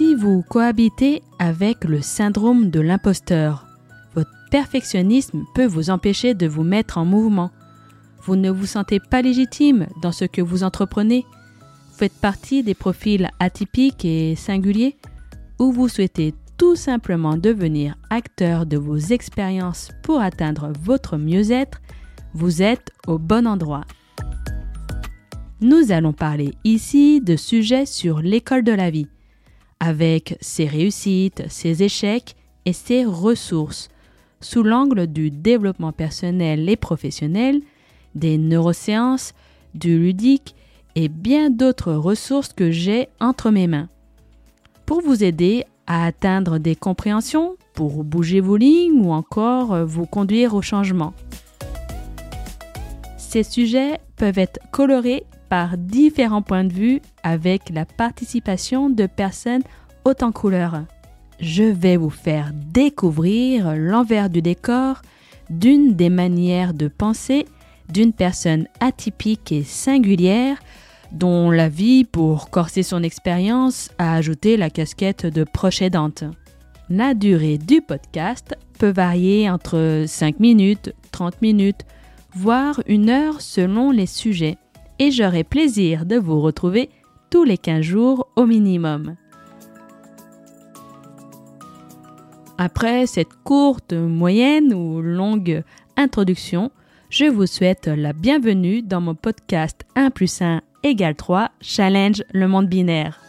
si vous cohabitez avec le syndrome de l'imposteur, votre perfectionnisme peut vous empêcher de vous mettre en mouvement. Vous ne vous sentez pas légitime dans ce que vous entreprenez. Vous faites partie des profils atypiques et singuliers ou vous souhaitez tout simplement devenir acteur de vos expériences pour atteindre votre mieux-être, vous êtes au bon endroit. Nous allons parler ici de sujets sur l'école de la vie, avec ses réussites, ses échecs et ses ressources, sous l'angle du développement personnel et professionnel, des neurosciences, du ludique et bien d'autres ressources que j'ai entre mes mains. Pour vous aider à atteindre des compréhensions, pour bouger vos lignes ou encore vous conduire au changement. Ces sujets peuvent être colorés par différents points de vue avec la participation de personnes hautes en couleurs. Je vais vous faire découvrir l'envers du décor d'une des manières de penser d'une personne atypique et singulière dont la vie, pour corser son expérience, a ajouté la casquette de proche aidante. La durée du podcast peut varier entre 5 minutes, 30 minutes, voire une heure selon les sujets, et j'aurai plaisir de vous retrouver tous les 15 jours au minimum. Après cette courte, moyenne ou longue introduction, je vous souhaite la bienvenue dans mon podcast 1 plus 1 égale 3 Challenge le monde binaire.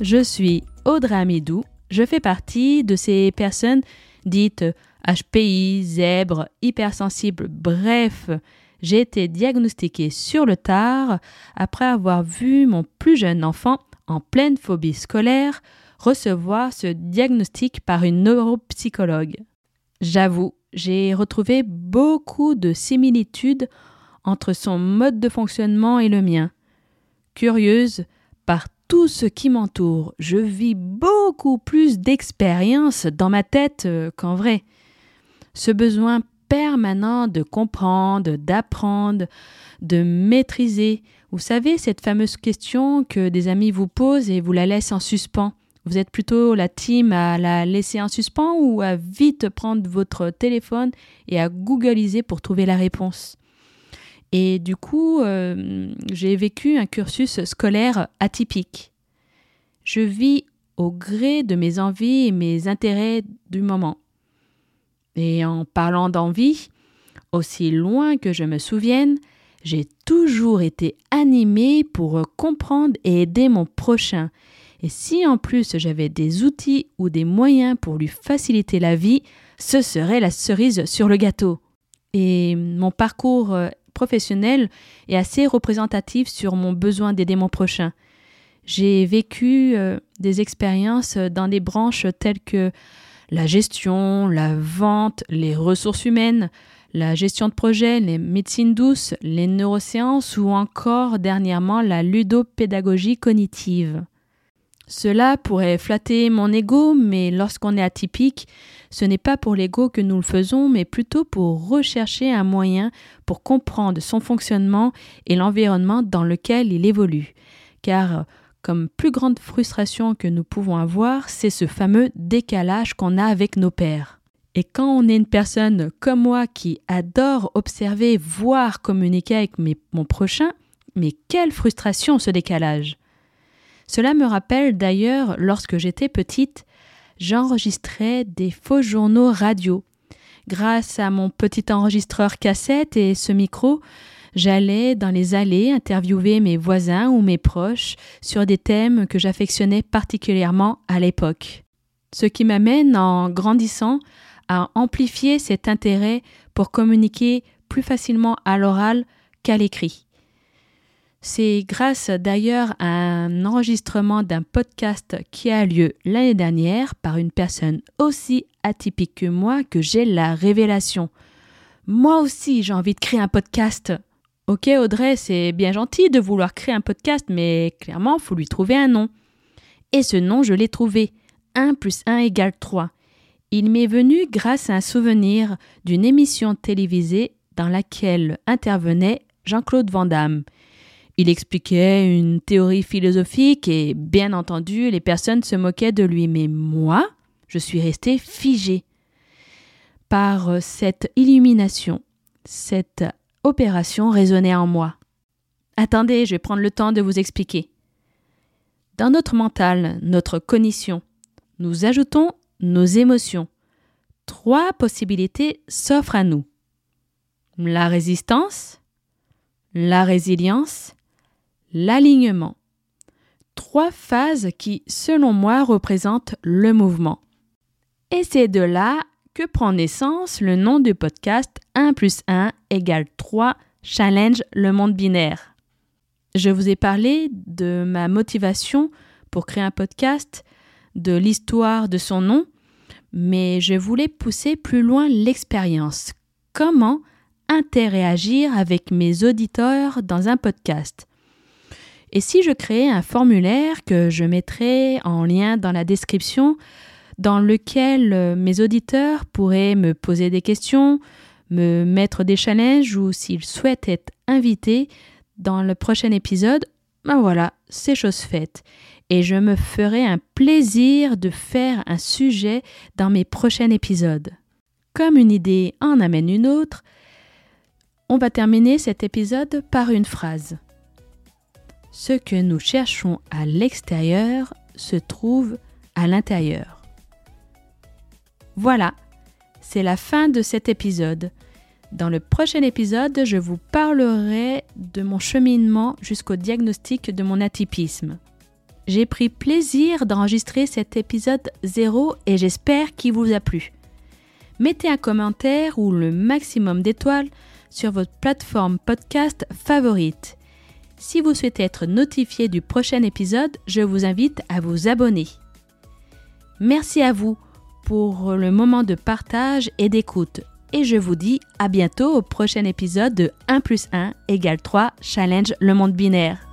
Je suis Audrey Amidou. Je fais partie de ces personnes dites HPI, zèbres, hypersensibles, bref, j'ai été diagnostiquée sur le tard après avoir vu mon plus jeune enfant en pleine phobie scolaire recevoir ce diagnostic par une neuropsychologue. J'avoue, j'ai retrouvé beaucoup de similitudes entre son mode de fonctionnement et le mien. Curieuse par tout ce qui m'entoure, je vis beaucoup plus d'expérience dans ma tête euh, qu'en vrai. Ce besoin permanent de comprendre, d'apprendre, de maîtriser. Vous savez, cette fameuse question que des amis vous posent et vous la laissent en suspens. Vous êtes plutôt la team à la laisser en suspens ou à vite prendre votre téléphone et à googliser pour trouver la réponse? Et du coup, euh, j'ai vécu un cursus scolaire atypique. Je vis au gré de mes envies et mes intérêts du moment. Et en parlant d'envie, aussi loin que je me souvienne, j'ai toujours été animée pour comprendre et aider mon prochain. Et si en plus j'avais des outils ou des moyens pour lui faciliter la vie, ce serait la cerise sur le gâteau. Et mon parcours euh, professionnel est assez représentatif sur mon besoin d'aider mon prochain. J'ai vécu euh, des expériences dans des branches telles que la gestion, la vente, les ressources humaines, la gestion de projet, les médecines douces, les neurosciences ou encore dernièrement la ludopédagogie cognitive. Cela pourrait flatter mon ego, mais lorsqu'on est atypique, ce n'est pas pour l'ego que nous le faisons, mais plutôt pour rechercher un moyen pour comprendre son fonctionnement et l'environnement dans lequel il évolue. Car comme plus grande frustration que nous pouvons avoir, c'est ce fameux décalage qu'on a avec nos pères. Et quand on est une personne comme moi qui adore observer, voir, communiquer avec mon prochain, mais quelle frustration ce décalage. Cela me rappelle d'ailleurs lorsque j'étais petite, j'enregistrais des faux journaux radio. Grâce à mon petit enregistreur cassette et ce micro, j'allais dans les allées interviewer mes voisins ou mes proches sur des thèmes que j'affectionnais particulièrement à l'époque. Ce qui m'amène en grandissant à amplifier cet intérêt pour communiquer plus facilement à l'oral qu'à l'écrit. C'est grâce d'ailleurs à un enregistrement d'un podcast qui a lieu l'année dernière par une personne aussi atypique que moi que j'ai la révélation. Moi aussi j'ai envie de créer un podcast. Ok Audrey, c'est bien gentil de vouloir créer un podcast, mais clairement, faut lui trouver un nom. Et ce nom, je l'ai trouvé. 1 plus 1 égale 3. Il m'est venu grâce à un souvenir d'une émission télévisée dans laquelle intervenait Jean-Claude Van Damme Il expliquait une théorie philosophique et bien entendu les personnes se moquaient de lui. Mais moi, je suis restée figée par cette illumination. Cette opération résonnait en moi. Attendez, je vais prendre le temps de vous expliquer. Dans notre mental, notre cognition, nous ajoutons nos émotions. Trois possibilités s'offrent à nous. La résistance, la résilience, l'alignement. Trois phases qui, selon moi, représentent le mouvement. Et c'est de là que prend naissance le nom du podcast 1 plus 1 égale 3 Challenge le monde binaire. Je vous ai parlé de ma motivation pour créer un podcast, de l'histoire de son nom, mais je voulais pousser plus loin l'expérience. Comment interagir avec mes auditeurs dans un podcast? Et si je créais un formulaire que je mettrais en lien dans la description, dans lequel euh, mes auditeurs pourraient me poser des questions, me mettre des challenges ou s'ils souhaitent être invités, dans le prochain épisode, ben voilà, c'est chose faite. Et je me ferai un plaisir de faire un sujet dans mes prochains épisodes. Comme une idée en amène une autre, on va terminer cet épisode par une phrase. Ce que nous cherchons à l'extérieur se trouve à l'intérieur. Voilà, c'est la fin de cet épisode. Dans le prochain épisode, je vous parlerai de mon cheminement jusqu'au diagnostic de mon atypisme. J'ai pris plaisir d'enregistrer cet épisode 0 et j'espère qu'il vous a plu. Mettez un commentaire ou le maximum d'étoiles sur votre plateforme podcast favorite. Si vous souhaitez être notifié du prochain épisode, je vous invite à vous abonner. Merci à vous pour le moment de partage et d'écoute et je vous dis à bientôt au prochain épisode de 1 plus 1 égale 3 Challenge le monde binaire.